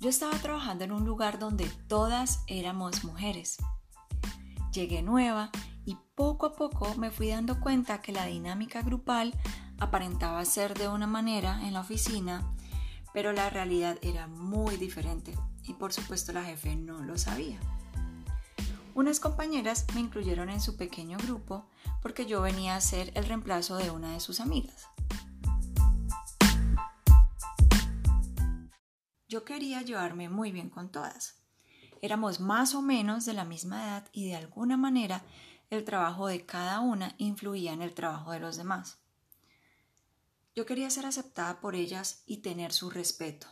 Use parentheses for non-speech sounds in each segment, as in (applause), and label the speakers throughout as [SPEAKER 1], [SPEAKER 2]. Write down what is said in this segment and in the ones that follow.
[SPEAKER 1] Yo estaba trabajando en un lugar donde todas éramos mujeres. Llegué nueva y poco a poco me fui dando cuenta que la dinámica grupal aparentaba ser de una manera en la oficina, pero la realidad era muy diferente y por supuesto la jefe no lo sabía. Unas compañeras me incluyeron en su pequeño grupo porque yo venía a ser el reemplazo de una de sus amigas. Yo quería llevarme muy bien con todas. Éramos más o menos de la misma edad y de alguna manera el trabajo de cada una influía en el trabajo de los demás. Yo quería ser aceptada por ellas y tener su respeto.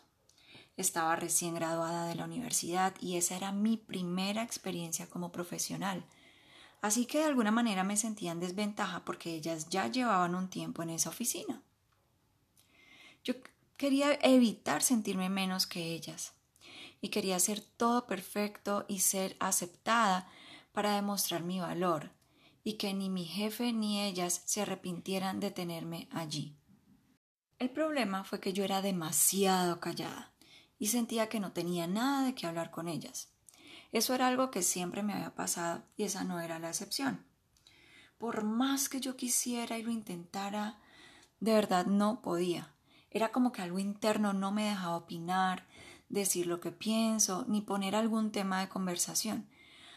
[SPEAKER 1] Estaba recién graduada de la universidad y esa era mi primera experiencia como profesional. Así que de alguna manera me sentía en desventaja porque ellas ya llevaban un tiempo en esa oficina. Quería evitar sentirme menos que ellas y quería hacer todo perfecto y ser aceptada para demostrar mi valor y que ni mi jefe ni ellas se arrepintieran de tenerme allí. El problema fue que yo era demasiado callada y sentía que no tenía nada de qué hablar con ellas. Eso era algo que siempre me había pasado y esa no era la excepción. Por más que yo quisiera y lo intentara, de verdad no podía. Era como que algo interno no me dejaba opinar, decir lo que pienso, ni poner algún tema de conversación.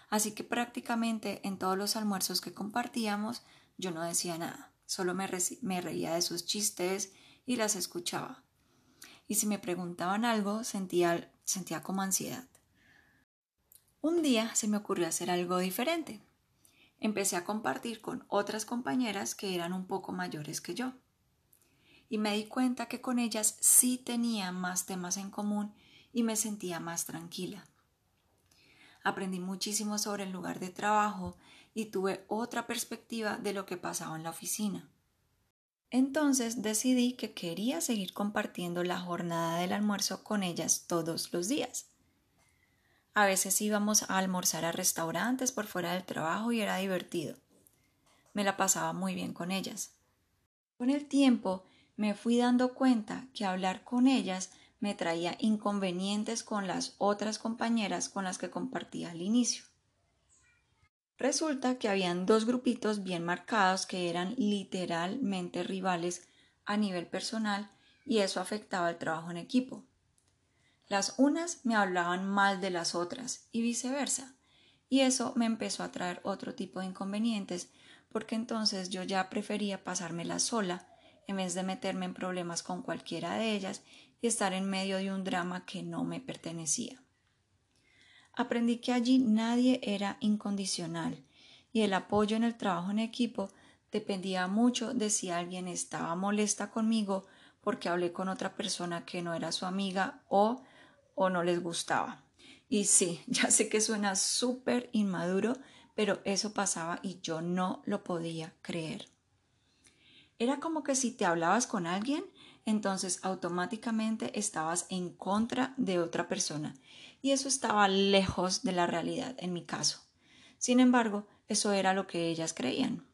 [SPEAKER 1] Así que prácticamente en todos los almuerzos que compartíamos yo no decía nada, solo me, reía de sus chistes y las escuchaba. Y si me preguntaban algo sentía, sentía como ansiedad. Un día se me ocurrió hacer algo diferente. Empecé a compartir con otras compañeras que eran un poco mayores que yo y me di cuenta que con ellas sí tenía más temas en común y me sentía más tranquila. Aprendí muchísimo sobre el lugar de trabajo y tuve otra perspectiva de lo que pasaba en la oficina. Entonces decidí que quería seguir compartiendo la jornada del almuerzo con ellas todos los días. A veces íbamos a almorzar a restaurantes por fuera del trabajo y era divertido. Me la pasaba muy bien con ellas. Con el tiempo me fui dando cuenta que hablar con ellas me traía inconvenientes con las otras compañeras con las que compartía al inicio. Resulta que habían dos grupitos bien marcados que eran literalmente rivales a nivel personal y eso afectaba el trabajo en equipo. Las unas me hablaban mal de las otras y viceversa, y eso me empezó a traer otro tipo de inconvenientes porque entonces yo ya prefería pasármela sola en vez de meterme en problemas con cualquiera de ellas y estar en medio de un drama que no me pertenecía. Aprendí que allí nadie era incondicional y el apoyo en el trabajo en equipo dependía mucho de si alguien estaba molesta conmigo porque hablé con otra persona que no era su amiga o o no les gustaba. Y sí, (laughs) ya sé que suena súper inmaduro, pero eso pasaba y yo no lo podía creer. Era como que si te hablabas con alguien, entonces automáticamente estabas en contra de otra persona. Y eso estaba lejos de la realidad en mi caso. Sin embargo, eso era lo que ellas creían.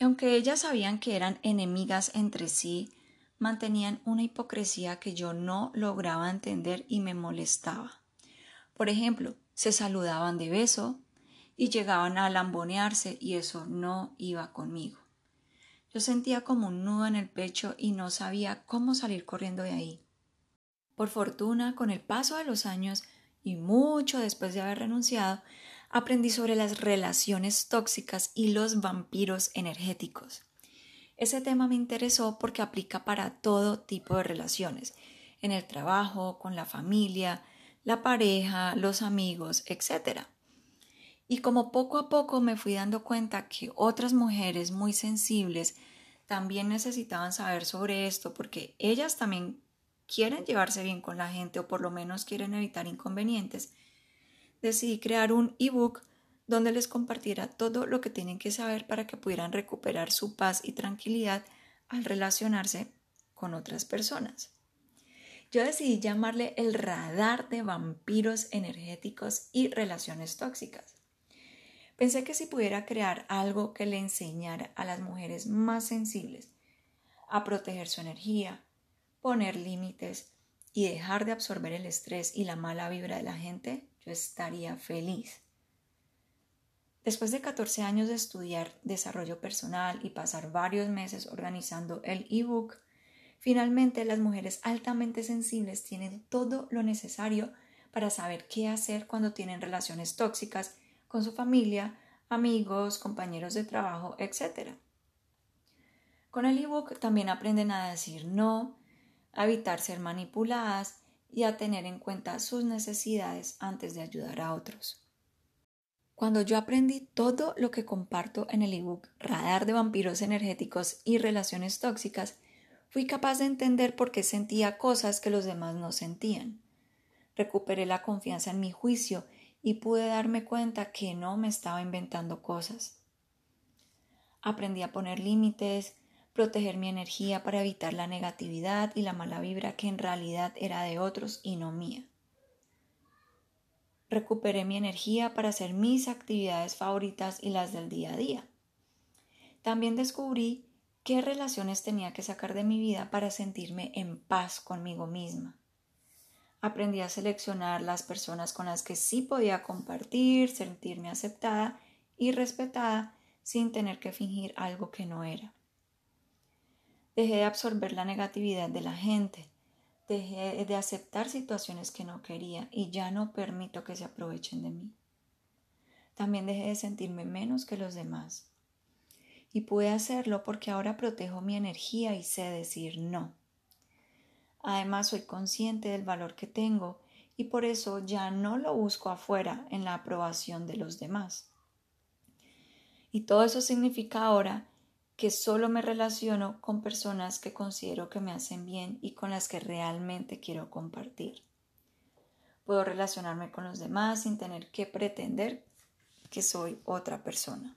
[SPEAKER 1] Aunque ellas sabían que eran enemigas entre sí, mantenían una hipocresía que yo no lograba entender y me molestaba. Por ejemplo, se saludaban de beso y llegaban a lambonearse y eso no iba conmigo. Yo sentía como un nudo en el pecho y no sabía cómo salir corriendo de ahí. Por fortuna, con el paso de los años y mucho después de haber renunciado, aprendí sobre las relaciones tóxicas y los vampiros energéticos. Ese tema me interesó porque aplica para todo tipo de relaciones, en el trabajo, con la familia, la pareja, los amigos, etc. Y como poco a poco me fui dando cuenta que otras mujeres muy sensibles también necesitaban saber sobre esto porque ellas también quieren llevarse bien con la gente o por lo menos quieren evitar inconvenientes, decidí crear un ebook donde les compartiera todo lo que tienen que saber para que pudieran recuperar su paz y tranquilidad al relacionarse con otras personas. Yo decidí llamarle el radar de vampiros energéticos y relaciones tóxicas. Pensé que si pudiera crear algo que le enseñara a las mujeres más sensibles a proteger su energía, poner límites y dejar de absorber el estrés y la mala vibra de la gente, yo estaría feliz. Después de 14 años de estudiar desarrollo personal y pasar varios meses organizando el ebook, finalmente las mujeres altamente sensibles tienen todo lo necesario para saber qué hacer cuando tienen relaciones tóxicas con su familia, amigos, compañeros de trabajo, etc. Con el ebook también aprenden a decir no, a evitar ser manipuladas y a tener en cuenta sus necesidades antes de ayudar a otros. Cuando yo aprendí todo lo que comparto en el ebook Radar de vampiros energéticos y relaciones tóxicas, fui capaz de entender por qué sentía cosas que los demás no sentían. Recuperé la confianza en mi juicio y pude darme cuenta que no me estaba inventando cosas. Aprendí a poner límites, proteger mi energía para evitar la negatividad y la mala vibra que en realidad era de otros y no mía. Recuperé mi energía para hacer mis actividades favoritas y las del día a día. También descubrí qué relaciones tenía que sacar de mi vida para sentirme en paz conmigo misma. Aprendí a seleccionar las personas con las que sí podía compartir, sentirme aceptada y respetada sin tener que fingir algo que no era. Dejé de absorber la negatividad de la gente Dejé de aceptar situaciones que no quería y ya no permito que se aprovechen de mí. También dejé de sentirme menos que los demás. Y pude hacerlo porque ahora protejo mi energía y sé decir no. Además soy consciente del valor que tengo y por eso ya no lo busco afuera en la aprobación de los demás. Y todo eso significa ahora que solo me relaciono con personas que considero que me hacen bien y con las que realmente quiero compartir. Puedo relacionarme con los demás sin tener que pretender que soy otra persona.